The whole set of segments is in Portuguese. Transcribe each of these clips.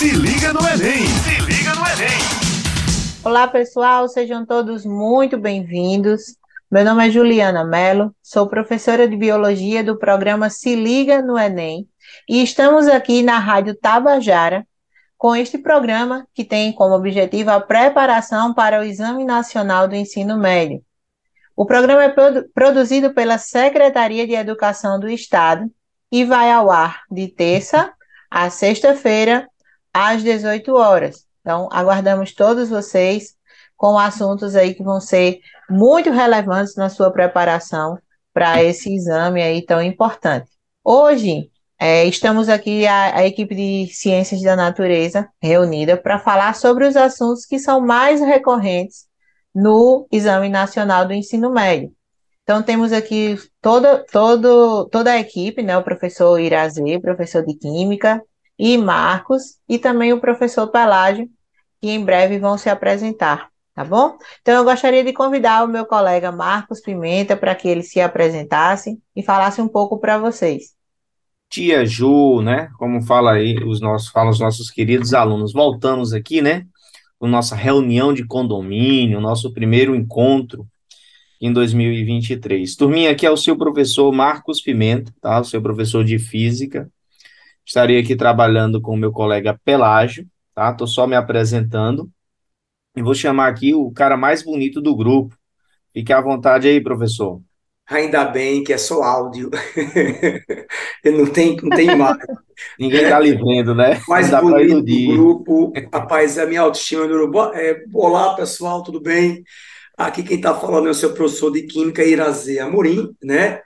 Se liga no Enem! Se liga no Enem! Olá, pessoal, sejam todos muito bem-vindos. Meu nome é Juliana Mello, sou professora de biologia do programa Se Liga no Enem e estamos aqui na Rádio Tabajara com este programa que tem como objetivo a preparação para o Exame Nacional do Ensino Médio. O programa é produ produzido pela Secretaria de Educação do Estado e vai ao ar de terça a sexta-feira, às 18 horas. Então, aguardamos todos vocês com assuntos aí que vão ser muito relevantes na sua preparação para esse exame aí tão importante. Hoje, é, estamos aqui, a, a, equipe de Ciências da Natureza, reunida para falar sobre os assuntos que são mais recorrentes no Exame Nacional do Ensino Médio. Então, temos aqui toda, todo, toda a equipe, né? O professor Irazê, professor de Química, e Marcos, e também o professor Pelágio, que em breve vão se apresentar, tá bom? Então, eu gostaria de convidar o meu colega Marcos Pimenta para que ele se apresentasse e falasse um pouco para vocês. Tia Ju, né? Como fala aí os nossos, falam os nossos queridos alunos, voltamos aqui, né? Com nossa reunião de condomínio, nosso primeiro encontro em 2023. Turminha, aqui é o seu professor Marcos Pimenta, tá? O seu professor de física. Estarei aqui trabalhando com o meu colega Pelágio, tá? Tô só me apresentando. E vou chamar aqui o cara mais bonito do grupo. Fique à vontade aí, professor. Ainda bem que é só áudio. não tem, não tem imagem. Ninguém está lhe vendo, né? Mais bonito do grupo. Rapaz, a minha autoestima no é, Olá, pessoal, tudo bem? Aqui quem está falando é o seu professor de Química, Irazê Amorim, né?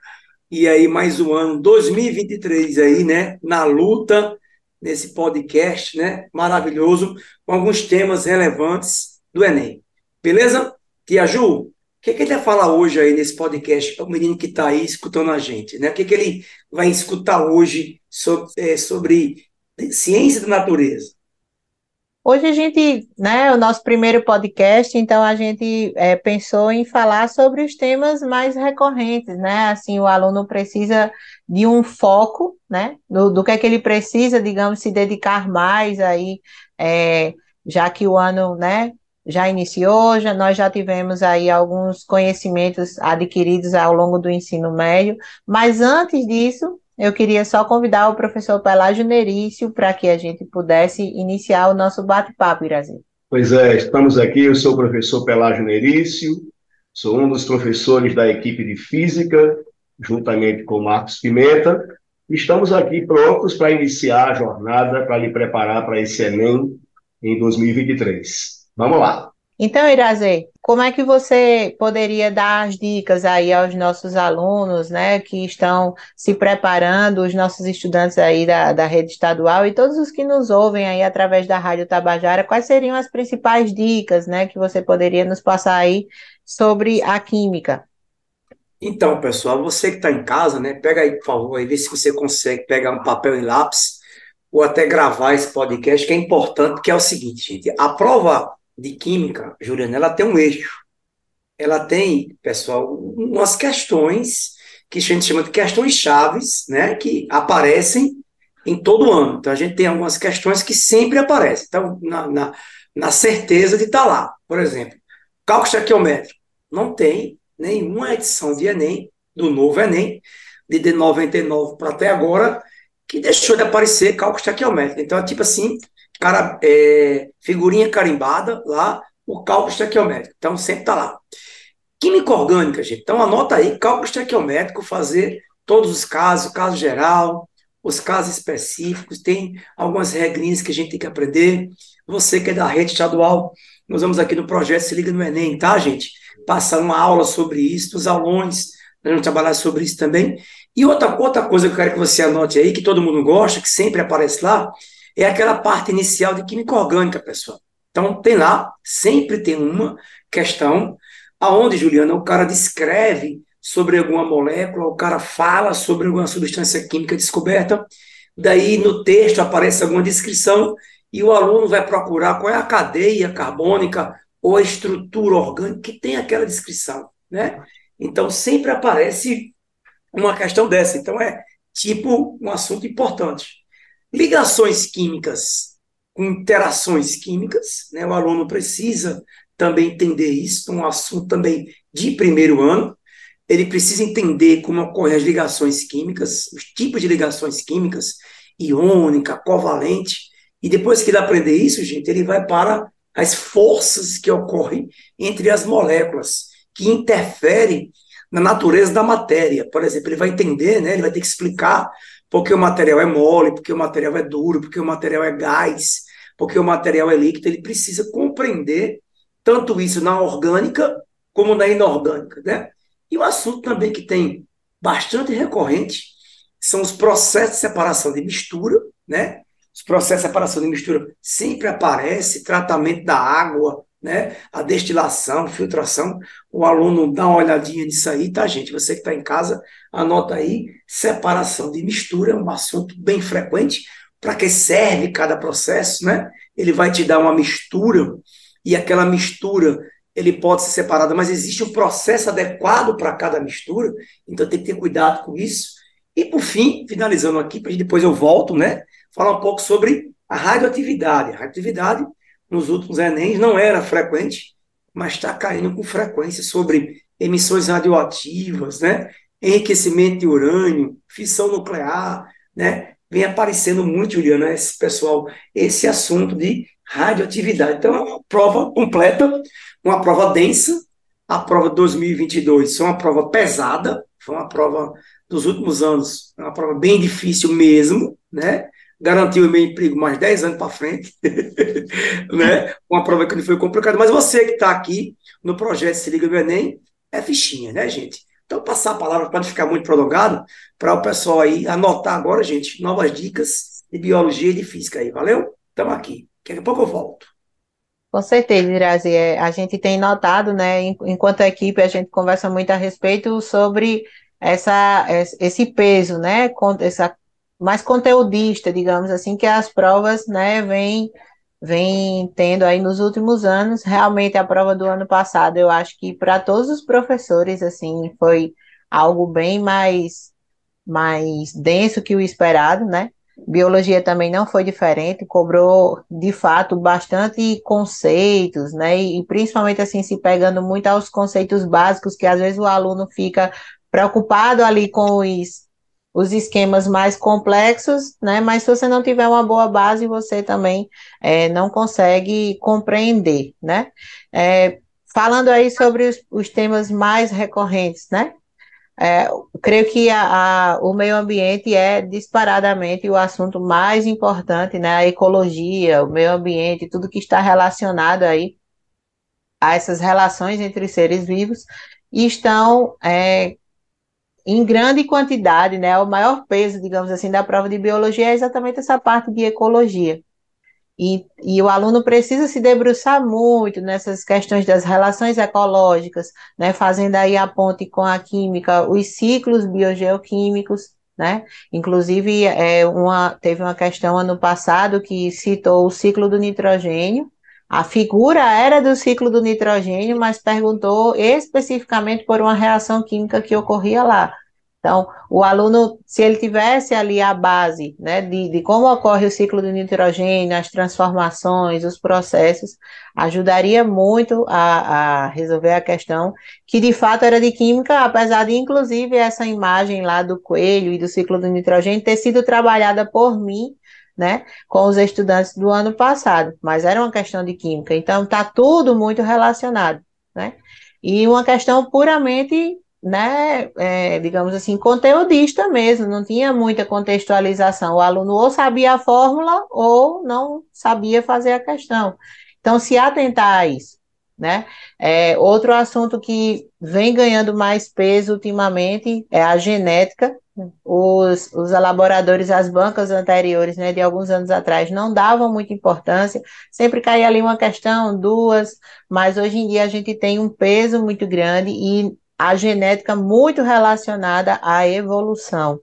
E aí, mais um ano, 2023 aí, né? Na luta, nesse podcast, né? Maravilhoso, com alguns temas relevantes do Enem. Beleza? Tia Ju, o que, que ele vai falar hoje aí nesse podcast para o menino que está aí escutando a gente, né? O que, que ele vai escutar hoje sobre, é, sobre ciência da natureza? Hoje a gente, né, o nosso primeiro podcast, então a gente é, pensou em falar sobre os temas mais recorrentes, né? Assim, o aluno precisa de um foco, né? Do, do que é que ele precisa, digamos, se dedicar mais aí, é, já que o ano, né, já iniciou, já, nós já tivemos aí alguns conhecimentos adquiridos ao longo do ensino médio, mas antes disso, eu queria só convidar o professor Pelágio Nerício para que a gente pudesse iniciar o nosso bate-papo, Irazinho. Pois é, estamos aqui, eu sou o professor Pelágio Nerício, sou um dos professores da equipe de Física, juntamente com Marcos Pimenta, estamos aqui prontos para iniciar a jornada, para lhe preparar para esse Enem em 2023. Vamos lá! Então, Irazê, como é que você poderia dar as dicas aí aos nossos alunos, né, que estão se preparando, os nossos estudantes aí da, da rede estadual e todos os que nos ouvem aí através da Rádio Tabajara, quais seriam as principais dicas, né, que você poderia nos passar aí sobre a química? Então, pessoal, você que está em casa, né, pega aí, por favor, e vê se você consegue pegar um papel e lápis ou até gravar esse podcast, que é importante, que é o seguinte, gente, a prova de química, Juliana, ela tem um eixo. Ela tem, pessoal, umas questões que a gente chama de questões chaves, né, que aparecem em todo ano. Então, a gente tem algumas questões que sempre aparecem. Então, na, na, na certeza de estar tá lá. Por exemplo, cálculo estequiométrico. Não tem nenhuma edição de Enem, do novo Enem, de, de 99 para até agora, que deixou de aparecer cálculo estequiométrico. Então, é tipo assim, cara, é, figurinha carimbada lá, o cálculo estequiométrico. Então, sempre está lá. Química orgânica, gente. Então, anota aí, cálculo estequiométrico, fazer todos os casos, caso geral, os casos específicos, tem algumas regrinhas que a gente tem que aprender. Você que é da rede estadual, nós vamos aqui no projeto Se Liga no Enem, tá, gente? Passar uma aula sobre isso, os alunos, nós vamos trabalhar sobre isso também. E outra, outra coisa que eu quero que você anote aí, que todo mundo gosta, que sempre aparece lá, é aquela parte inicial de química orgânica, pessoal. Então, tem lá, sempre tem uma questão aonde, Juliana, o cara descreve sobre alguma molécula, o cara fala sobre alguma substância química descoberta, daí no texto aparece alguma descrição e o aluno vai procurar qual é a cadeia carbônica ou a estrutura orgânica que tem aquela descrição, né? Então sempre aparece uma questão dessa. Então é tipo um assunto importante. Ligações químicas. com interações químicas, né? O aluno precisa também entender isso, um assunto também de primeiro ano. Ele precisa entender como ocorrem as ligações químicas, os tipos de ligações químicas, iônica, covalente. E depois que ele aprender isso, gente, ele vai para as forças que ocorrem entre as moléculas, que interferem na natureza da matéria. Por exemplo, ele vai entender, né, ele vai ter que explicar porque o material é mole, porque o material é duro, porque o material é gás, porque o material é líquido. Ele precisa compreender tanto isso na orgânica como na inorgânica, né? E o assunto também que tem bastante recorrente são os processos de separação de mistura, né? Os processos de separação de mistura sempre aparece, tratamento da água, né? A destilação, filtração. O aluno dá uma olhadinha nisso aí, tá, gente? Você que está em casa, anota aí. Separação de mistura é um assunto bem frequente. Para que serve cada processo, né? Ele vai te dar uma mistura e aquela mistura ele pode ser separada, mas existe um processo adequado para cada mistura, então tem que ter cuidado com isso. E por fim, finalizando aqui, depois eu volto, né? Falar um pouco sobre a radioatividade. A radioatividade, nos últimos Enem, não era frequente, mas está caindo com frequência sobre emissões radioativas, né? Enriquecimento de urânio, fissão nuclear, né? Vem aparecendo muito, Juliana, esse pessoal, esse assunto de radioatividade. Então, é uma prova completa, uma prova densa. A prova de 2022 foi uma prova pesada, foi uma prova dos últimos anos, uma prova bem difícil mesmo, né? Garantiu o meu emprego mais 10 anos para frente, né? Uma prova que não foi complicada, mas você que está aqui no projeto Se Liga do Enem, é fichinha, né, gente? Então, passar a palavra para não ficar muito prolongado, para o pessoal aí anotar agora, gente, novas dicas de biologia e de física aí, valeu? Estamos aqui. Daqui a pouco eu volto. Com certeza, Irazi. É, a gente tem notado, né, enquanto equipe, a gente conversa muito a respeito sobre essa, esse peso, né, essa, mais conteudista, digamos assim, que as provas, né, vêm vem tendo aí nos últimos anos. Realmente, a prova do ano passado, eu acho que para todos os professores, assim, foi algo bem mais, mais denso que o esperado, né? Biologia também não foi diferente, cobrou de fato bastante conceitos, né? E principalmente assim se pegando muito aos conceitos básicos que às vezes o aluno fica preocupado ali com os, os esquemas mais complexos, né? Mas se você não tiver uma boa base, você também é, não consegue compreender, né? É, falando aí sobre os, os temas mais recorrentes, né? É, creio que a, a, o meio ambiente é disparadamente o assunto mais importante, né? A ecologia, o meio ambiente, tudo que está relacionado aí a essas relações entre seres vivos estão é, em grande quantidade, né? O maior peso, digamos assim, da prova de biologia é exatamente essa parte de ecologia. E, e, o aluno precisa se debruçar muito nessas questões das relações ecológicas, né, fazendo aí a ponte com a química, os ciclos biogeoquímicos, né? Inclusive, é, uma, teve uma questão ano passado que citou o ciclo do nitrogênio. A figura era do ciclo do nitrogênio, mas perguntou especificamente por uma reação química que ocorria lá. Então, o aluno, se ele tivesse ali a base né, de, de como ocorre o ciclo do nitrogênio, as transformações, os processos, ajudaria muito a, a, resolver a questão, que de fato era de química, apesar de, inclusive, essa imagem lá do coelho e do ciclo do nitrogênio ter sido trabalhada por mim, né, com os estudantes do ano passado, mas era uma questão de química, então está tudo muito relacionado, né? E uma questão puramente né, é, digamos assim, conteudista mesmo, não tinha muita contextualização. O aluno ou sabia a fórmula ou não sabia fazer a questão. Então, se atentar a isso. Né? É, outro assunto que vem ganhando mais peso ultimamente é a genética. Os, os elaboradores, as bancas anteriores, né, de alguns anos atrás, não davam muita importância, sempre caía ali uma questão, duas, mas hoje em dia a gente tem um peso muito grande e a genética muito relacionada à evolução.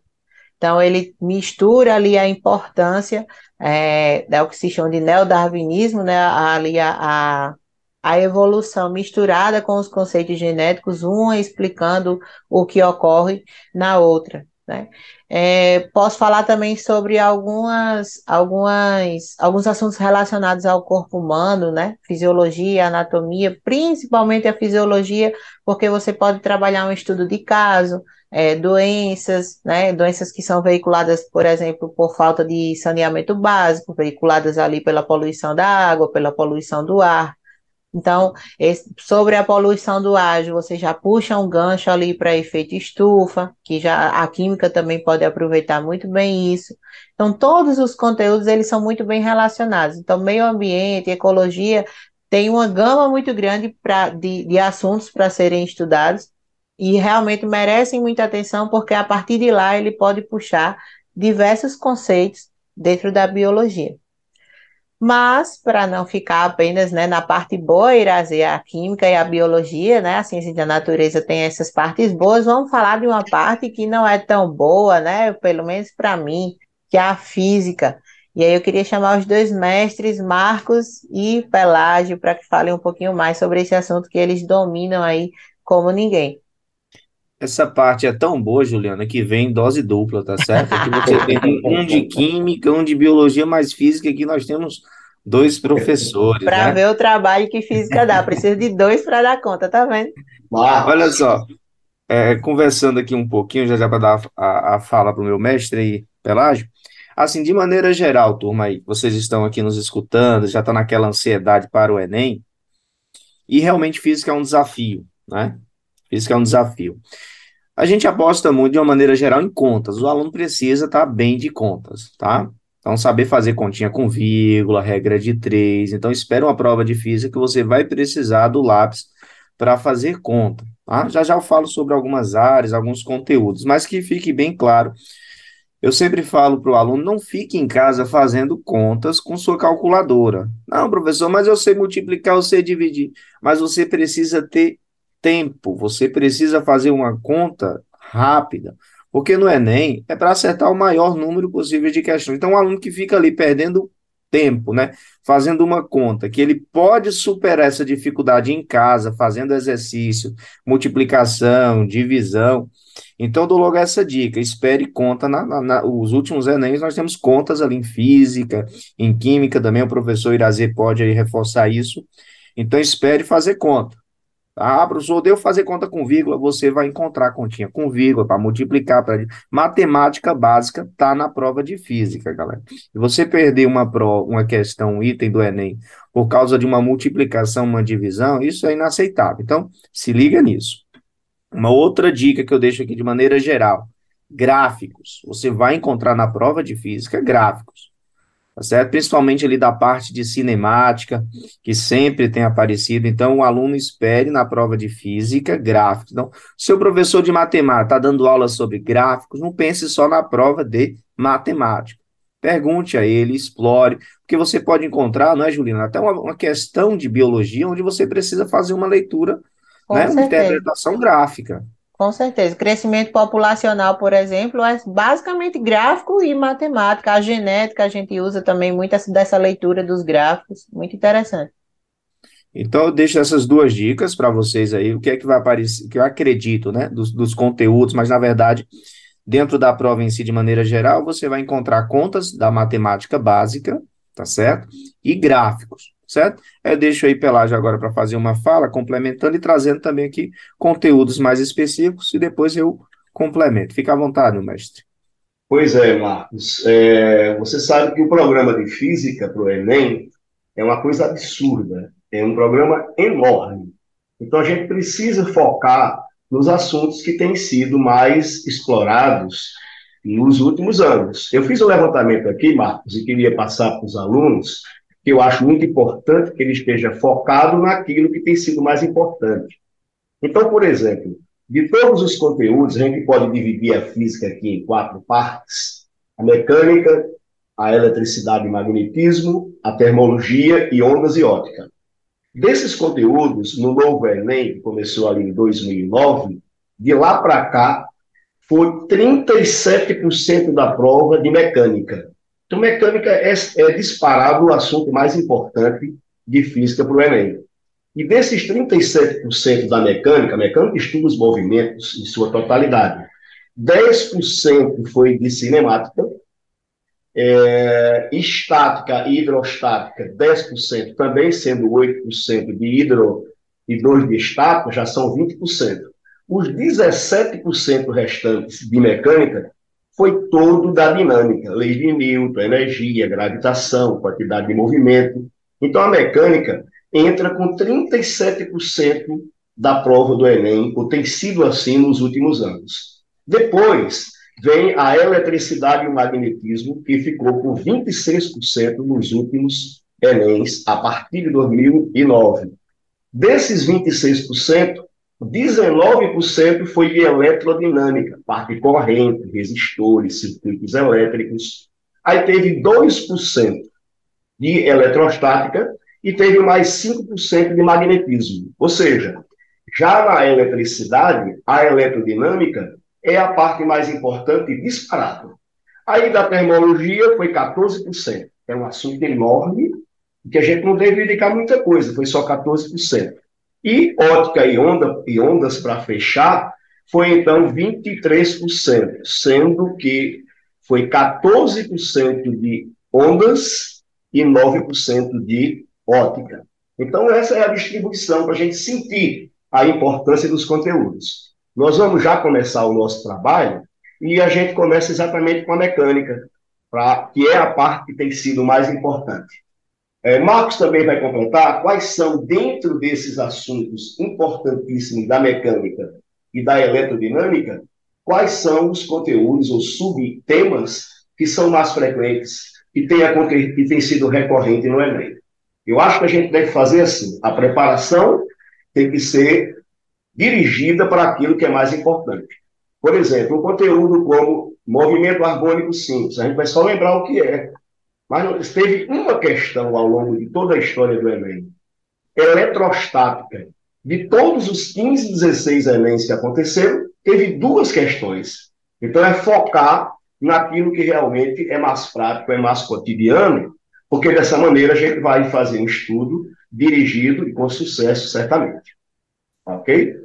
Então, ele mistura ali a importância é, o que se chama de neodarwinismo, né, ali a, a, a, evolução misturada com os conceitos genéticos, uma explicando o que ocorre na outra. Né? É, posso falar também sobre algumas, algumas, alguns assuntos relacionados ao corpo humano, né? Fisiologia, anatomia, principalmente a fisiologia, porque você pode trabalhar um estudo de caso, é, doenças, né? Doenças que são veiculadas, por exemplo, por falta de saneamento básico, veiculadas ali pela poluição da água, pela poluição do ar. Então, sobre a poluição do ar, você já puxa um gancho ali para efeito estufa, que já a química também pode aproveitar muito bem isso. Então, todos os conteúdos eles são muito bem relacionados. Então, meio ambiente, ecologia, tem uma gama muito grande pra, de, de assuntos para serem estudados e realmente merecem muita atenção, porque a partir de lá ele pode puxar diversos conceitos dentro da biologia. Mas, para não ficar apenas né, na parte boa, Irazi, a química e a biologia, né, a ciência da natureza tem essas partes boas, vamos falar de uma parte que não é tão boa, né, pelo menos para mim, que é a física. E aí eu queria chamar os dois mestres, Marcos e Pelágio, para que falem um pouquinho mais sobre esse assunto que eles dominam aí como ninguém. Essa parte é tão boa, Juliana, que vem dose dupla, tá certo? Aqui você tem um de química, um de biologia, mais física, aqui nós temos dois professores. Para né? ver o trabalho que física dá, precisa de dois para dar conta, tá vendo? Olha só, é, conversando aqui um pouquinho, já já para dar a, a fala para o meu mestre aí, Pelágio. Assim, de maneira geral, turma aí, vocês estão aqui nos escutando, já está naquela ansiedade para o Enem, e realmente física é um desafio, né? Física é um desafio. A gente aposta muito, de uma maneira geral, em contas. O aluno precisa estar bem de contas, tá? Então, saber fazer continha com vírgula, regra de três. Então, espera uma prova de física que você vai precisar do lápis para fazer conta. Tá? Já já eu falo sobre algumas áreas, alguns conteúdos, mas que fique bem claro. Eu sempre falo para o aluno, não fique em casa fazendo contas com sua calculadora. Não, professor, mas eu sei multiplicar, eu sei dividir. Mas você precisa ter tempo, você precisa fazer uma conta rápida, porque no Enem é para acertar o maior número possível de questões. Então, um aluno que fica ali perdendo tempo, né, fazendo uma conta, que ele pode superar essa dificuldade em casa, fazendo exercício, multiplicação, divisão. Então, dou logo essa dica: espere conta. Na, na, na, os últimos Enems nós temos contas ali em física, em química também. O professor Irazê pode reforçar isso. Então, espere fazer conta. Ah, professor, deu fazer conta com vírgula, você vai encontrar continha com vírgula para multiplicar. Pra... Matemática básica está na prova de física, galera. Se você perder uma, pro, uma questão, um item do Enem, por causa de uma multiplicação, uma divisão, isso é inaceitável. Então, se liga nisso. Uma outra dica que eu deixo aqui de maneira geral: gráficos. Você vai encontrar na prova de física gráficos tá certo? Principalmente ali da parte de cinemática, que sempre tem aparecido. Então, o aluno espere na prova de física gráficos. Então, seu professor de matemática está dando aula sobre gráficos, não pense só na prova de matemática. Pergunte a ele, explore, porque você pode encontrar, não é, Juliana, até uma, uma questão de biologia onde você precisa fazer uma leitura, né, uma interpretação gráfica. Com certeza. Crescimento populacional, por exemplo, é basicamente gráfico e matemática. A genética a gente usa também muito dessa leitura dos gráficos. Muito interessante. Então, eu deixo essas duas dicas para vocês aí. O que é que vai aparecer, que eu acredito, né, dos, dos conteúdos, mas na verdade, dentro da prova em si, de maneira geral, você vai encontrar contas da matemática básica, tá certo? E gráficos certo? Eu deixo aí Pelágio agora para fazer uma fala, complementando e trazendo também aqui conteúdos mais específicos e depois eu complemento. Fica à vontade, mestre. Pois é, Marcos. É, você sabe que o programa de física para o Enem é uma coisa absurda, é um programa enorme. Então a gente precisa focar nos assuntos que têm sido mais explorados nos últimos anos. Eu fiz um levantamento aqui, Marcos, e queria passar para os alunos que eu acho muito importante que ele esteja focado naquilo que tem sido mais importante. Então, por exemplo, de todos os conteúdos, a gente pode dividir a física aqui em quatro partes: a mecânica, a eletricidade e magnetismo, a termologia e ondas e ótica. Desses conteúdos, no novo Enem, que começou ali em 2009, de lá para cá, foi 37% da prova de mecânica, então, mecânica é, é disparado o assunto mais importante de física para o Enem. E desses 37% da mecânica, a mecânica estuda os movimentos em sua totalidade. 10% foi de cinemática, é, estática e hidrostática, 10%, também sendo 8% de hidro e 2% de estática, já são 20%. Os 17% restantes de mecânica foi todo da dinâmica, lei de Newton, energia, gravitação, quantidade de movimento. Então a mecânica entra com 37% da prova do Enem, ou tem sido assim nos últimos anos. Depois, vem a eletricidade e o magnetismo, que ficou com 26% nos últimos Enems, a partir de 2009. Desses 26%, 19% foi de eletrodinâmica, parte corrente, resistores, circuitos elétricos. Aí teve 2% de eletrostática e teve mais 5% de magnetismo. Ou seja, já na eletricidade, a eletrodinâmica é a parte mais importante disparado. Aí da termologia foi 14%. É um assunto enorme, que a gente não deve dedicar muita coisa, foi só 14%. E ótica e, onda, e ondas para fechar foi então 23%, sendo que foi 14% de ondas e 9% de ótica. Então, essa é a distribuição para a gente sentir a importância dos conteúdos. Nós vamos já começar o nosso trabalho e a gente começa exatamente com a mecânica, pra, que é a parte que tem sido mais importante. É, Marcos também vai completar quais são, dentro desses assuntos importantíssimos da mecânica e da eletrodinâmica, quais são os conteúdos ou subtemas que são mais frequentes e que tem sido recorrente no Enem. Eu acho que a gente deve fazer assim: a preparação tem que ser dirigida para aquilo que é mais importante. Por exemplo, um conteúdo como movimento harmônico simples, a gente vai só lembrar o que é. Mas teve uma questão ao longo de toda a história do Enem, eletrostática. De todos os 15, 16 Enems que aconteceram, teve duas questões. Então é focar naquilo que realmente é mais prático, é mais cotidiano, porque dessa maneira a gente vai fazer um estudo dirigido e com sucesso, certamente. Ok?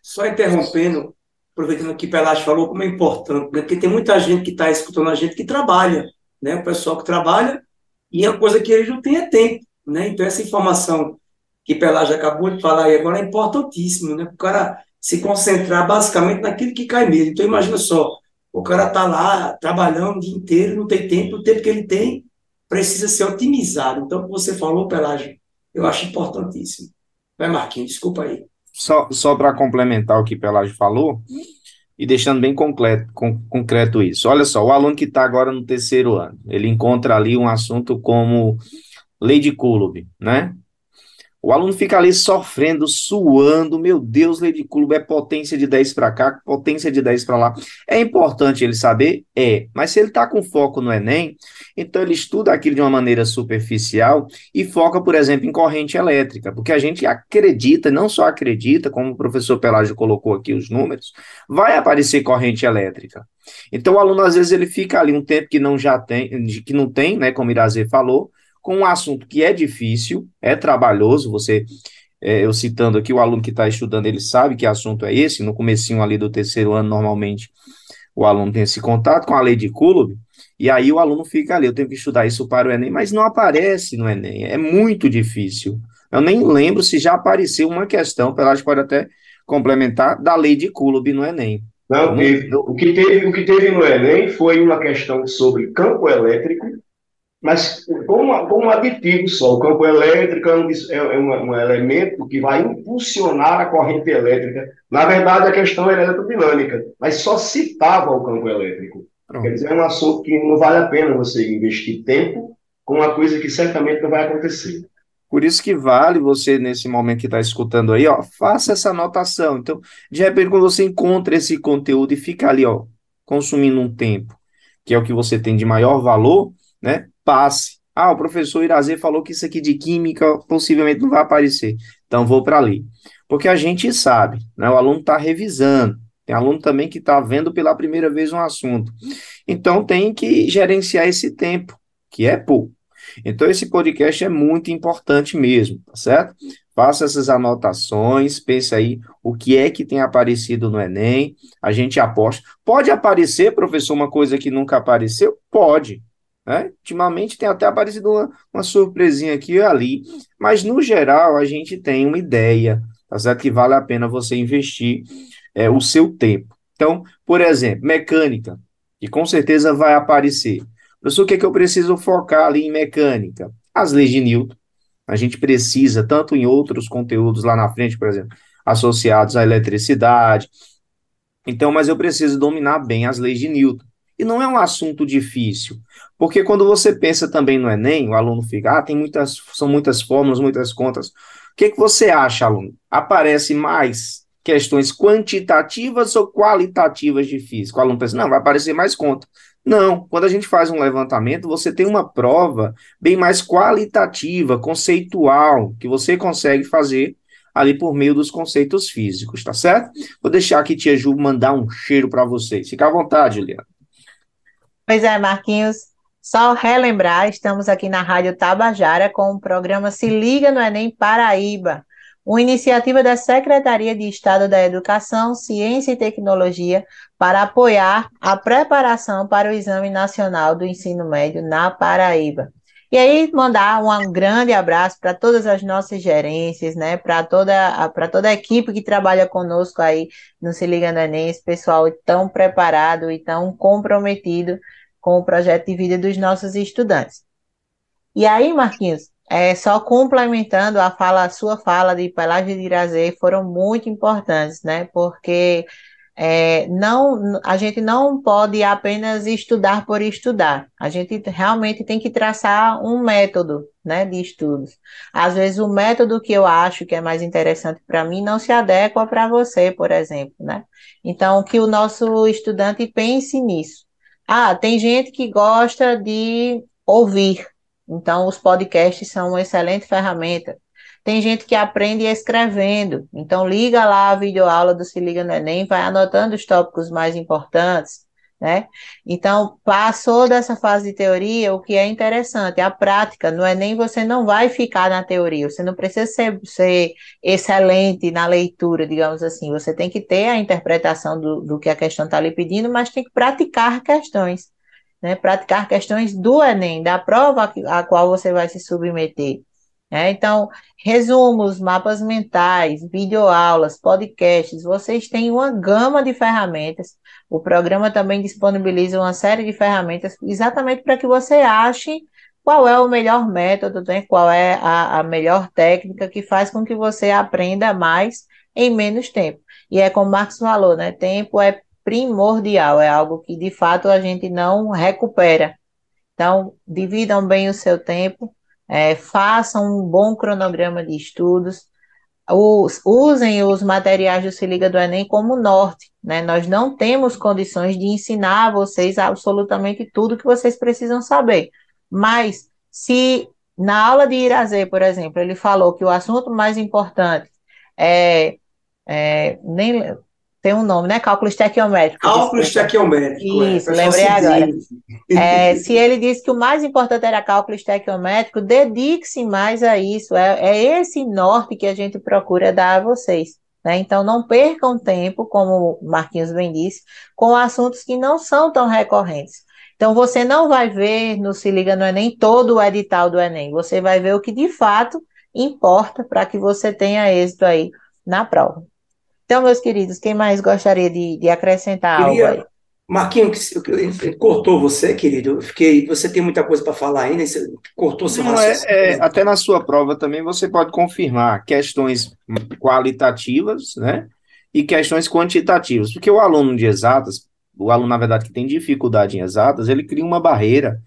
Só interrompendo, aproveitando que Pelágio falou, como é importante, né? porque tem muita gente que está escutando a gente que trabalha, né? O pessoal que trabalha, e é uma coisa que eles não têm tempo, né? Então, essa informação que Pelágio acabou de falar aí agora é importantíssimo, né? O cara se concentrar basicamente naquilo que cai nele. Então, imagina só, o cara está lá trabalhando o dia inteiro, não tem tempo, o tempo que ele tem precisa ser otimizado. Então, o que você falou, Pelágio, eu acho importantíssimo. Vai, Marquinhos, desculpa aí. Só, só para complementar o que Pelágio falou, e deixando bem concreto, concreto isso. Olha só, o aluno que está agora no terceiro ano, ele encontra ali um assunto como lei de Coulomb, né? O aluno fica ali sofrendo, suando, meu Deus, Lady Clube é potência de 10 para cá, potência de 10 para lá. É importante ele saber? É, mas se ele está com foco no Enem, então ele estuda aquilo de uma maneira superficial e foca, por exemplo, em corrente elétrica, porque a gente acredita, não só acredita, como o professor Pelágio colocou aqui os números, vai aparecer corrente elétrica. Então o aluno, às vezes, ele fica ali um tempo que não já tem, que não tem, né, como Irazê falou, com um assunto que é difícil, é trabalhoso, você, é, eu citando aqui, o aluno que está estudando, ele sabe que assunto é esse, no comecinho ali do terceiro ano, normalmente, o aluno tem esse contato com a lei de Coulomb, e aí o aluno fica ali, eu tenho que estudar isso para o Enem, mas não aparece no Enem, é muito difícil. Eu nem lembro se já apareceu uma questão, pela gente pode até complementar, da lei de Coulomb no Enem. Não, teve. O que teve, o que teve no Enem foi uma questão sobre campo elétrico mas como, como aditivo só. O campo elétrico é, um, é um, um, elemento que vai impulsionar a corrente elétrica. Na verdade, a questão é eletrodinâmica, mas só citava o campo elétrico. Pronto. Quer dizer, é um assunto que não vale a pena você investir tempo com uma coisa que certamente não vai acontecer. Por isso que vale você, nesse momento que está escutando aí, ó, faça essa anotação. Então, de repente, quando você encontra esse conteúdo e fica ali, ó, consumindo um tempo, que é o que você tem de maior valor, né? Passe. Ah, o professor Irazê falou que isso aqui de química possivelmente não vai aparecer. Então vou para ali. Porque a gente sabe, né? O aluno está revisando. Tem aluno também que está vendo pela primeira vez um assunto. Então tem que gerenciar esse tempo, que é pouco. Então esse podcast é muito importante mesmo, tá certo? faça essas anotações, pense aí o que é que tem aparecido no Enem, a gente aposta. Pode aparecer, professor, uma coisa que nunca apareceu? Pode. Né? Ultimamente tem até aparecido uma, uma surpresinha aqui e ali, mas no geral a gente tem uma ideia, tá certo? Que vale a pena você investir é, o seu tempo. Então, por exemplo, mecânica, que com certeza vai aparecer. Professor, o que é que eu preciso focar ali em mecânica? As leis de Newton. A gente precisa, tanto em outros conteúdos lá na frente, por exemplo, associados à eletricidade. Então, mas eu preciso dominar bem as leis de Newton. E não é um assunto difícil, porque quando você pensa também no Enem, o aluno fica, ah, tem muitas, são muitas fórmulas, muitas contas. O que, que você acha, aluno? Aparece mais questões quantitativas ou qualitativas de física? O aluno pensa, não, vai aparecer mais conta. Não, quando a gente faz um levantamento, você tem uma prova bem mais qualitativa, conceitual, que você consegue fazer ali por meio dos conceitos físicos, tá certo? Vou deixar aqui tia Ju mandar um cheiro para vocês. Fica à vontade, Juliana. Pois é, Marquinhos. Só relembrar, estamos aqui na Rádio Tabajara com o programa Se Liga no Enem Paraíba uma iniciativa da Secretaria de Estado da Educação, Ciência e Tecnologia para apoiar a preparação para o Exame Nacional do Ensino Médio na Paraíba. E aí, mandar um grande abraço para todas as nossas gerências, né? Para toda, para toda a equipe que trabalha conosco aí no Se Liga no Enem, esse pessoal tão preparado e tão comprometido com o projeto de vida dos nossos estudantes. E aí, Marquinhos, é, só complementando a fala, a sua fala de Pelagio de Irazê, foram muito importantes, né? Porque é, não, a gente não pode apenas estudar por estudar. A gente realmente tem que traçar um método, né, de estudos. Às vezes o método que eu acho que é mais interessante para mim não se adequa para você, por exemplo, né? Então que o nosso estudante pense nisso. Ah, tem gente que gosta de ouvir, então, os podcasts são uma excelente ferramenta. Tem gente que aprende escrevendo. Então, liga lá a videoaula do Se Liga no Enem, vai anotando os tópicos mais importantes, né? Então, passou dessa fase de teoria, o que é interessante, a prática. No Enem você não vai ficar na teoria, você não precisa ser, ser excelente na leitura, digamos assim. Você tem que ter a interpretação do, do que a questão está lhe pedindo, mas tem que praticar questões né, praticar questões do Enem, da prova a qual você vai se submeter. Né? Então, resumos, mapas mentais, videoaulas, podcasts, vocês têm uma gama de ferramentas. O programa também disponibiliza uma série de ferramentas exatamente para que você ache qual é o melhor método, né? qual é a, a melhor técnica que faz com que você aprenda mais em menos tempo. E é como o Marcos falou, né? Tempo é primordial, é algo que de fato a gente não recupera. Então, dividam bem o seu tempo, é, façam um bom cronograma de estudos, os, usem os materiais do Se Liga do Enem como norte, né? Nós não temos condições de ensinar a vocês absolutamente tudo que vocês precisam saber. Mas se na aula de Irazê, por exemplo, ele falou que o assunto mais importante é, é nem tem um nome, né? Cálculo estequiométrico. Cálculo estequiométrico. É. Isso, é, lembrei agora. É, se ele disse que o mais importante era cálculo estequiométrico, dedique-se mais a isso. É, é, esse norte que a gente procura dar a vocês. Né? Então, não percam tempo, como o Marquinhos bem disse, com assuntos que não são tão recorrentes. Então, você não vai ver no Se Liga no Enem todo o edital do Enem. Você vai ver o que de fato importa para que você tenha êxito aí na prova. Então, meus queridos, quem mais gostaria de, de acrescentar Queria... algo aí? Marquinhos, cortou você, querido. Eu fiquei, você tem muita coisa para falar ainda, você cortou seu Não, é, é, Até na sua prova também você pode confirmar questões qualitativas, né? E questões quantitativas. Porque o aluno de exatas, o aluno, na verdade, que tem dificuldade em exatas, ele cria uma barreira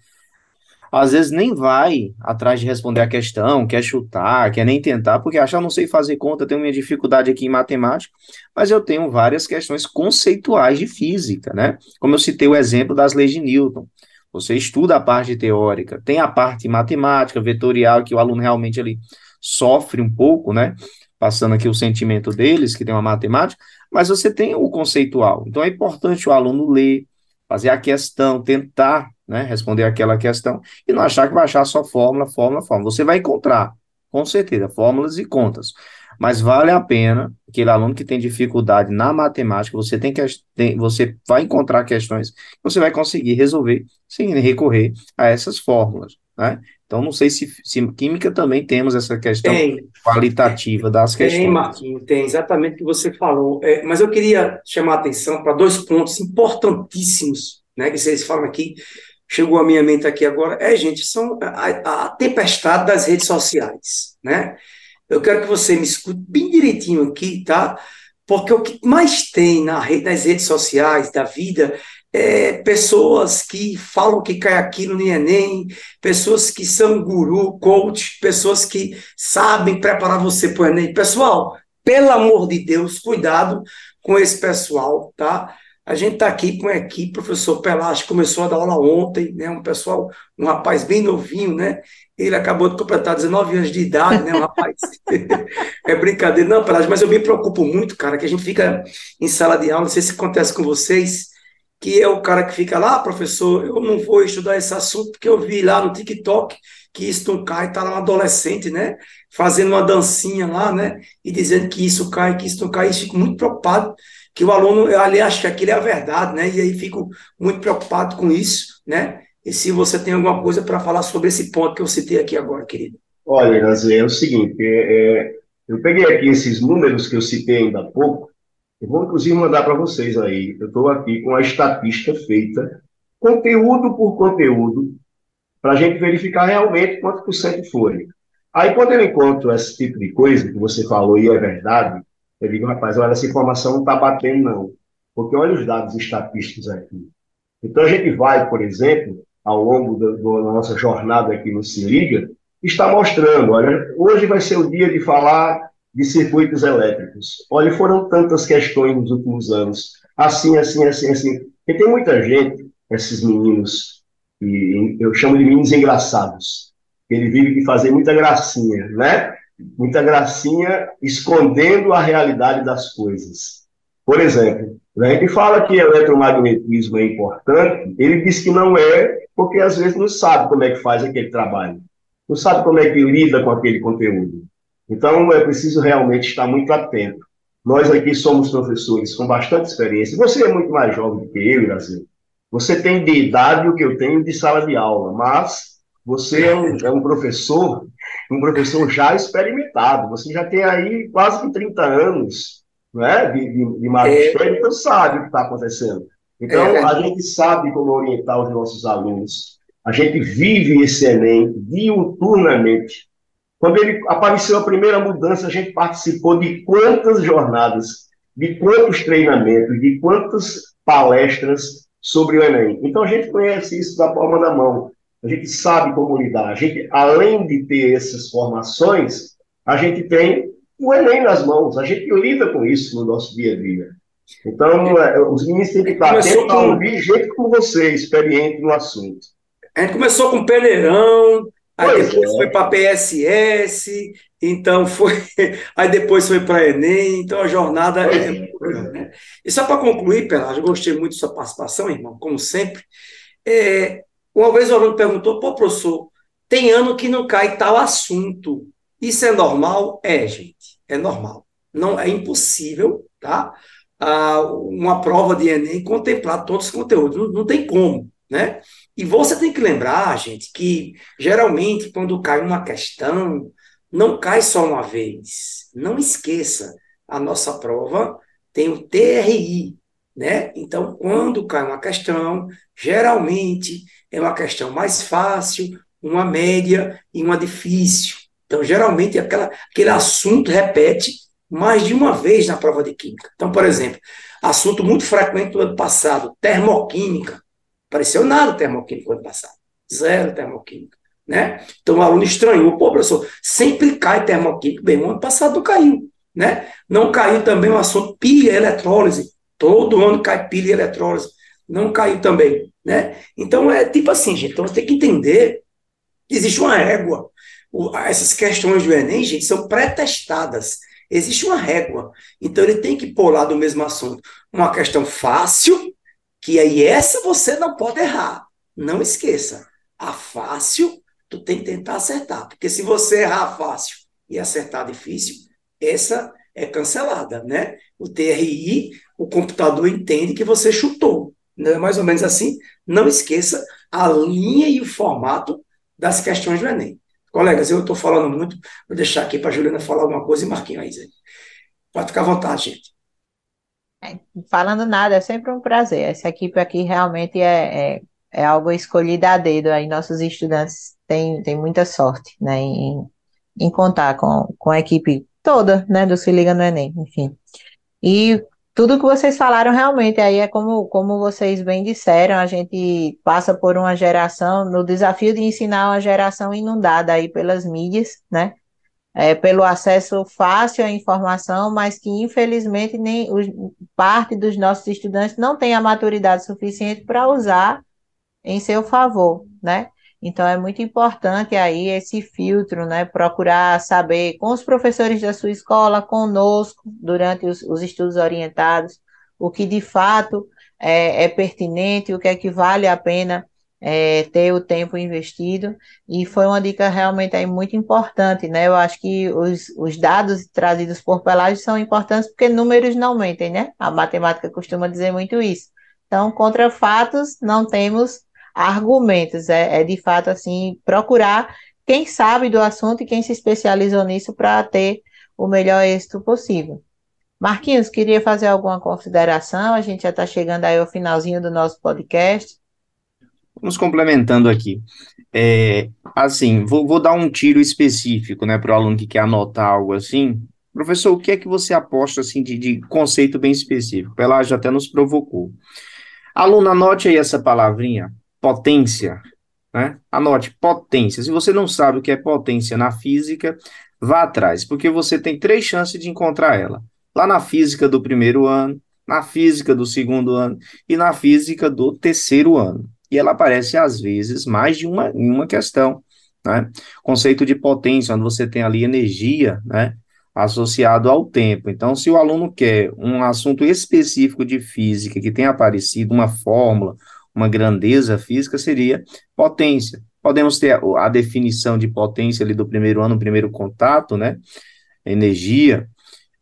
às vezes nem vai atrás de responder a questão, quer chutar, quer nem tentar, porque acha, eu não sei fazer conta, tenho minha dificuldade aqui em matemática, mas eu tenho várias questões conceituais de física, né? Como eu citei o exemplo das leis de Newton. Você estuda a parte teórica, tem a parte matemática, vetorial, que o aluno realmente ele sofre um pouco, né? Passando aqui o sentimento deles, que tem uma matemática, mas você tem o conceitual. Então é importante o aluno ler, fazer a questão, tentar né, responder aquela questão e não achar que vai achar só fórmula, fórmula, fórmula. Você vai encontrar com certeza, fórmulas e contas. Mas vale a pena, aquele aluno que tem dificuldade na matemática, você tem que tem, você vai encontrar questões que você vai conseguir resolver sem recorrer a essas fórmulas, né? Então, não sei se, se química também temos essa questão tem, qualitativa das questões. Tem, Marquinhos, tem exatamente o que você falou. É, mas eu queria chamar a atenção para dois pontos importantíssimos, né, que vocês falam aqui, chegou à minha mente aqui agora, é, gente, são a, a tempestade das redes sociais, né? Eu quero que você me escute bem direitinho aqui, tá? Porque o que mais tem na rede, nas redes sociais da vida é, pessoas que falam que cai aquilo no Enem, pessoas que são guru, coach, pessoas que sabem preparar você para o Enem. Pessoal, pelo amor de Deus, cuidado com esse pessoal, tá? A gente está aqui com a equipe, professor Pelágio começou a dar aula ontem, né? Um pessoal, um rapaz bem novinho, né? Ele acabou de completar 19 anos de idade, né? Um rapaz. é brincadeira, não, Pelágio, mas eu me preocupo muito, cara, que a gente fica em sala de aula, não sei se acontece com vocês, que é o cara que fica lá, professor, eu não vou estudar esse assunto porque eu vi lá no TikTok que isso não cai, tá lá um adolescente, né, fazendo uma dancinha lá, né, e dizendo que isso cai, que isso não cai, e fico muito preocupado que o aluno, ali acha que aquilo é a verdade, né, e aí fico muito preocupado com isso, né, e se você tem alguma coisa para falar sobre esse ponto que eu citei aqui agora, querido. Olha, Nazê, é o seguinte, é, é, eu peguei aqui esses números que eu citei ainda há pouco, eu vou, inclusive, mandar para vocês aí. Eu estou aqui com a estatística feita, conteúdo por conteúdo, para a gente verificar realmente quanto por cento foi. Aí, quando eu encontro esse tipo de coisa que você falou e é verdade, eu digo, rapaz, olha, essa informação não está batendo, não. Porque olha os dados estatísticos aqui. Então, a gente vai, por exemplo, ao longo da, nossa jornada aqui no Se Liga, está mostrando, olha, hoje vai ser o dia de falar de circuitos elétricos. Olha, foram tantas questões nos últimos anos, assim, assim, assim, assim. E tem muita gente, esses meninos, eu chamo de meninos engraçados, que ele vive de fazer muita gracinha, né? Muita gracinha escondendo a realidade das coisas. Por exemplo, a gente fala que eletromagnetismo é importante, ele diz que não é, porque às vezes não sabe como é que faz aquele trabalho, não sabe como é que lida com aquele conteúdo. Então, é preciso realmente estar muito atento. Nós aqui somos professores com bastante experiência. Você é muito mais jovem do que eu, Brasil. Você tem de idade o que eu tenho de sala de aula, mas você é um, é um professor, um professor já experimentado. Você já tem aí quase que 30 anos né, de, de, de magistério, é. então sabe o que está acontecendo. Então, é. a gente sabe como orientar os nossos alunos. A gente vive esse Enem diuturnamente. Quando ele apareceu a primeira mudança, a gente participou de quantas jornadas, de quantos treinamentos, de quantas palestras sobre o Enem. Então a gente conhece isso da palma da mão. A gente sabe como lidar. A gente, além de ter essas formações, a gente tem o Enem nas mãos. A gente lida com isso no nosso dia a dia. Então, é, os meninos têm que estar atentos a ouvir gente como você, experiente no assunto. A gente começou com peneirão, Aí pois depois é. foi para PSS, então foi. Aí depois foi para Enem, então a jornada é. é. Né? E só para concluir, Pelágio, eu gostei muito da sua participação, irmão, como sempre. É, uma vez o aluno perguntou, pô, professor, tem ano que não cai tal assunto. Isso é normal? É, gente, é normal. Não é impossível, tá? Ah, uma prova de Enem contemplar todos os conteúdos. Não, não tem como, né? E você tem que lembrar, gente, que geralmente quando cai uma questão, não cai só uma vez. Não esqueça, a nossa prova tem o TRI, né? Então, quando cai uma questão, geralmente é uma questão mais fácil, uma média e uma difícil. Então, geralmente, aquela, aquele assunto repete mais de uma vez na prova de química. Então, por exemplo, assunto muito frequente do ano passado, termoquímica. Apareceu nada termoquímico ano passado. Zero termoquímica. Né? Então o aluno estranhou, pô, professor, sempre cai termoquímico. Bem, o ano passado não caiu. Né? Não caiu também o assunto pilha eletrólise. Todo ano cai pilha eletrólise. Não caiu também. Né? Então é tipo assim, gente. Então você tem que entender existe uma régua. O, essas questões do Enem, gente, são pré-testadas. Existe uma régua. Então ele tem que pôr lá do mesmo assunto uma questão fácil que aí essa você não pode errar. Não esqueça. A fácil, tu tem que tentar acertar. Porque se você errar fácil e acertar difícil, essa é cancelada, né? O TRI, o computador entende que você chutou. Né? Mais ou menos assim. Não esqueça a linha e o formato das questões do Enem. Colegas, eu estou falando muito, vou deixar aqui para a Juliana falar alguma coisa e Marquinhos aí. Pode ficar à vontade, gente. É, falando nada, é sempre um prazer. Essa equipe aqui realmente é, é, é algo escolhido a dedo. Aí nossos estudantes têm, têm muita sorte né, em, em contar com, com a equipe toda né, do Se Liga no Enem, enfim. E tudo que vocês falaram realmente aí é como, como vocês bem disseram, a gente passa por uma geração, no desafio de ensinar uma geração inundada aí pelas mídias, né? É, pelo acesso fácil à informação, mas que infelizmente nem os, parte dos nossos estudantes não tem a maturidade suficiente para usar em seu favor, né? Então é muito importante aí esse filtro, né? Procurar saber com os professores da sua escola, conosco, durante os, os estudos orientados, o que de fato é, é, pertinente, o que é que vale a pena é, ter o tempo investido. E foi uma dica realmente aí muito importante, né? Eu acho que os, os dados trazidos por Pelágio são importantes porque números não mentem, né? A matemática costuma dizer muito isso. Então, contra fatos, não temos argumentos. É, é de fato assim procurar quem sabe do assunto e quem se especializou nisso para ter o melhor êxito possível. Marquinhos, queria fazer alguma consideração? A gente já está chegando aí ao finalzinho do nosso podcast. Vamos complementando aqui. É, assim, vou, vou, dar um tiro específico, né, para o aluno que quer anotar algo assim. Professor, o que é que você aposta assim de, de conceito bem específico? já até nos provocou. Aluno, anote aí essa palavrinha, potência, né? Anote, potência. Se você não sabe o que é potência na física, vá atrás, porque você tem três chances de encontrar ela. Lá na física do primeiro ano, na física do segundo ano e na física do terceiro ano. E ela aparece, às vezes, mais de uma, uma questão. Né? Conceito de potência, onde você tem ali energia, né? associado ao tempo. Então, se o aluno quer um assunto específico de física que tenha aparecido, uma fórmula, uma grandeza física seria potência. Podemos ter a, a definição de potência ali do primeiro ano, primeiro contato, né? Energia.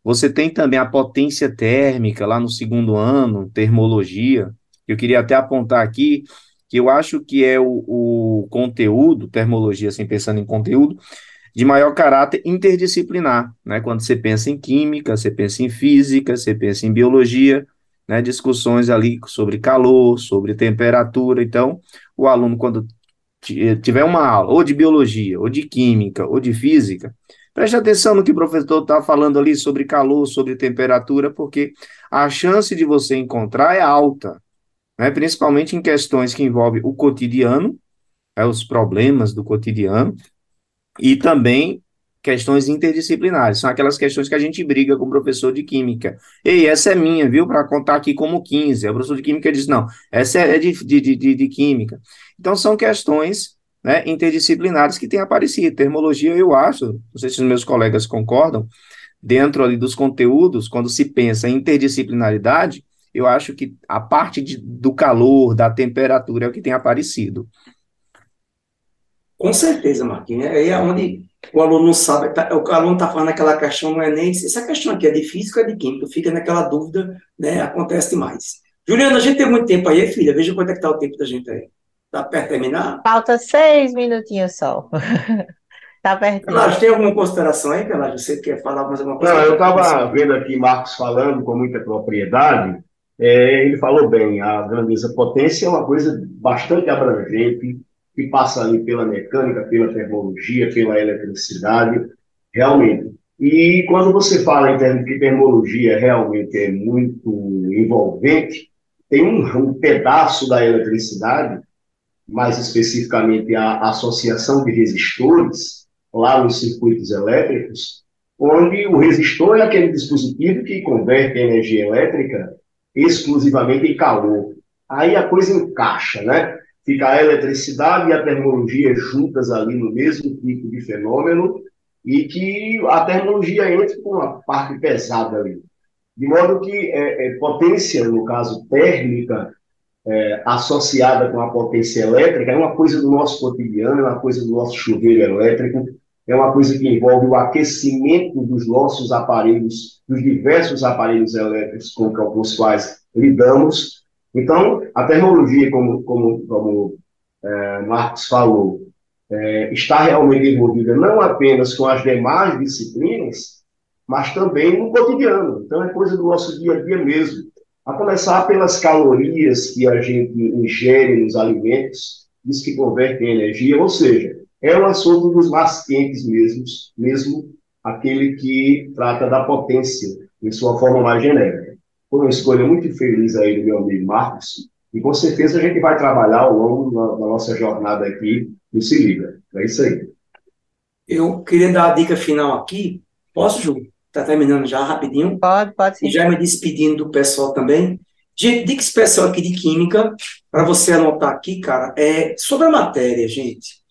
Você tem também a potência térmica lá no segundo ano, termologia. Eu queria até apontar aqui que eu acho que é o, o conteúdo, termologia, assim, pensando em conteúdo, de maior caráter interdisciplinar, né? Quando você pensa em química, você pensa em física, você pensa em biologia, né, discussões ali sobre calor, sobre temperatura. Então, o aluno, quando tiver uma aula, ou de biologia, ou de química, ou de física, preste atenção no que o professor está falando ali sobre calor, sobre temperatura, porque a chance de você encontrar é alta, né, principalmente em questões que envolvem o cotidiano, é, os problemas do cotidiano, e também questões interdisciplinares, são aquelas questões que a gente briga com o professor de química. Ei, essa é minha, viu, para contar aqui como 15. O professor de química diz, não, essa é de, de, de, de química. Então, são questões né, interdisciplinares que têm aparecido. Termologia, eu acho, não sei se os meus colegas concordam, dentro ali dos conteúdos, quando se pensa em interdisciplinaridade, eu acho que a parte de, do calor, da temperatura é o que tem aparecido. Com certeza, Marquinhos. Aí é onde o aluno não sabe, tá, o aluno está falando aquela questão, não é nem essa questão aqui é de física ou é de química, fica naquela dúvida, né? Acontece demais. Juliana, a gente tem muito tempo aí, filha, veja quanto é que está o tempo da gente aí. Está perto de terminar? Falta seis minutinhos só. Está perto. Pelágio, tem alguma consideração aí, Pelágio? Você quer falar mais alguma coisa? Não, eu estava vendo aqui Marcos falando com muita propriedade. É, ele falou bem, a grandeza potência é uma coisa bastante abrangente, que passa ali pela mecânica, pela termologia, pela eletricidade, realmente. E quando você fala em termos de termologia realmente é muito envolvente, tem um, um pedaço da eletricidade, mais especificamente a associação de resistores, lá nos circuitos elétricos, onde o resistor é aquele dispositivo que converte energia elétrica exclusivamente em calor. Aí a coisa encaixa, né? Fica a eletricidade e a termologia juntas ali no mesmo tipo de fenômeno e que a termologia entra com uma parte pesada ali. De modo que é, é, potência, no caso térmica, é, associada com a potência elétrica, é uma coisa do nosso cotidiano, é uma coisa do nosso chuveiro elétrico, é uma coisa que envolve o aquecimento dos nossos aparelhos, dos diversos aparelhos elétricos com, os quais lidamos. Então, a tecnologia, como, como, como é, Marcos falou, é, está realmente envolvida não apenas com as demais disciplinas, mas também no cotidiano. Então, é coisa do nosso dia a dia mesmo. A começar pelas calorias que a gente ingere nos alimentos, diz que converte em energia, ou seja, é um assunto dos mais quentes mesmo, mesmo aquele que trata da potência em sua forma mais genérica. Foi uma escolha muito feliz aí do meu amigo Marcos, e com certeza a gente vai trabalhar ao longo da, da nossa jornada aqui no Se Liga. É isso aí. Eu queria dar a dica final aqui. Posso, Ju? Está terminando já rapidinho? Pode, pode sim. E já me despedindo do pessoal também. Gente, dica especial aqui de Química, para você anotar aqui, cara, é sobre a matéria, gente.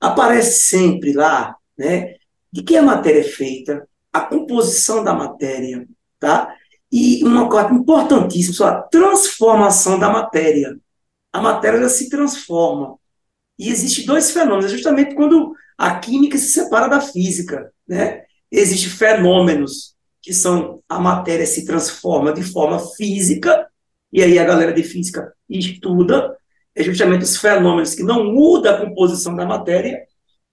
Aparece sempre lá, né, de que a matéria é feita, a composição da matéria, tá? E uma coisa importantíssima, a transformação da matéria. A matéria já se transforma. E existem dois fenômenos, é justamente quando a química se separa da física, né? Existem fenômenos que são a matéria se transforma de forma física, e aí a galera de física estuda é justamente os fenômenos que não mudam a composição da matéria,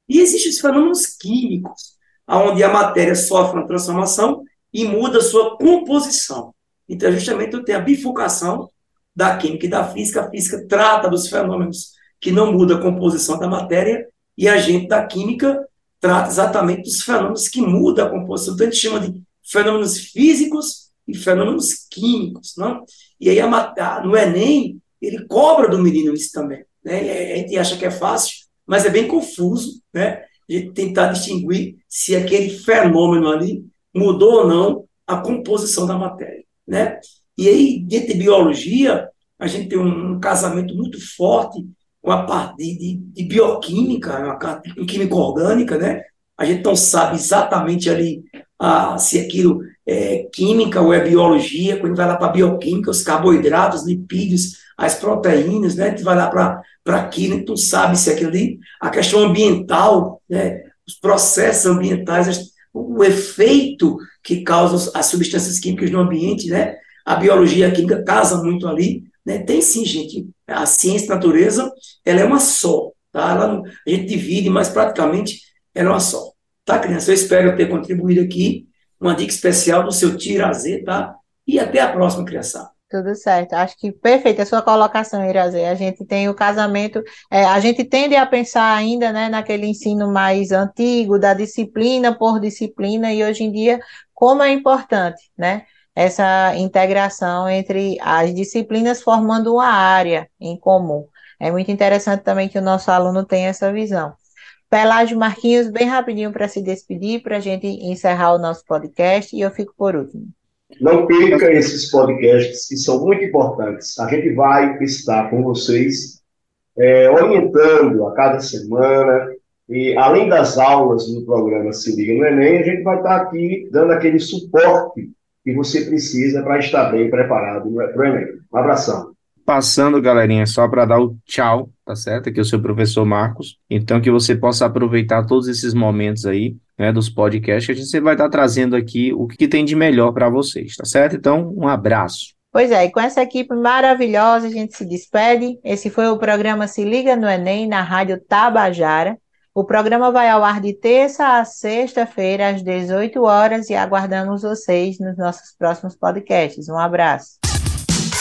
e existem os fenômenos químicos, onde a matéria sofre uma transformação e muda sua composição. Então, justamente, eu tenho a bifurcação da química e da física. A física trata dos fenômenos que não mudam a composição da matéria, e a gente da química trata exatamente dos fenômenos que mudam a composição. Então, a gente chama de fenômenos físicos e fenômenos químicos. Não? E aí, a, no Enem, ele cobra do menino isso também. Né? A gente acha que é fácil, mas é bem confuso né? a gente tentar distinguir se aquele fenômeno ali mudou ou não a composição da matéria. Né? E aí, dentro de biologia, a gente tem um, casamento muito forte com a parte de, de, de bioquímica, uma química orgânica, né? A gente não sabe exatamente ali ah, se aquilo é química ou é biologia, quando vai lá para a bioquímica, os carboidratos, lipídios, as proteínas, né? A gente vai lá para aquilo, a gente não sabe se aquilo ali, a questão ambiental, né? Os processos ambientais, o efeito que causam as substâncias químicas no ambiente, né? A biologia a química casa muito ali, né? Tem sim, gente. A ciência da natureza, ela é uma só, tá? Ela a gente divide, mas praticamente ela é uma só. Tá, criança? Eu espero ter contribuído aqui. Uma dica especial do seu Tirazê, tá? E até a próxima, criança. Tudo certo. Acho que perfeita a sua colocação, Irazê. A gente tem o casamento, é, a gente tende a pensar ainda né, naquele ensino mais antigo, da disciplina por disciplina, e hoje em dia, como é importante, né? essa integração entre as disciplinas formando uma área em comum. É muito interessante também que o nosso aluno tenha essa visão. Pelágio Marquinhos, bem rapidinho para se despedir, para a gente encerrar o nosso podcast, e eu fico por último. Não perca esses podcasts que são muito importantes. A gente vai estar com vocês é, orientando a cada semana, e além das aulas no programa Se Liga no Enem, a gente vai estar aqui dando aquele suporte que você precisa para estar bem preparado para o Enem. Um abração. Passando, galerinha, só para dar o tchau, tá certo? Aqui é o seu professor Marcos. Então, que você possa aproveitar todos esses momentos aí, né, dos podcasts, que a gente vai estar trazendo aqui o que tem de melhor para vocês, tá certo? Então, um abraço. Pois é, e com essa equipe maravilhosa a gente se despede. Esse foi o programa Se Liga no Enem, na Rádio Tabajara. O programa vai ao ar de terça a sexta-feira, às 18 horas, e aguardamos vocês nos nossos próximos podcasts. Um abraço.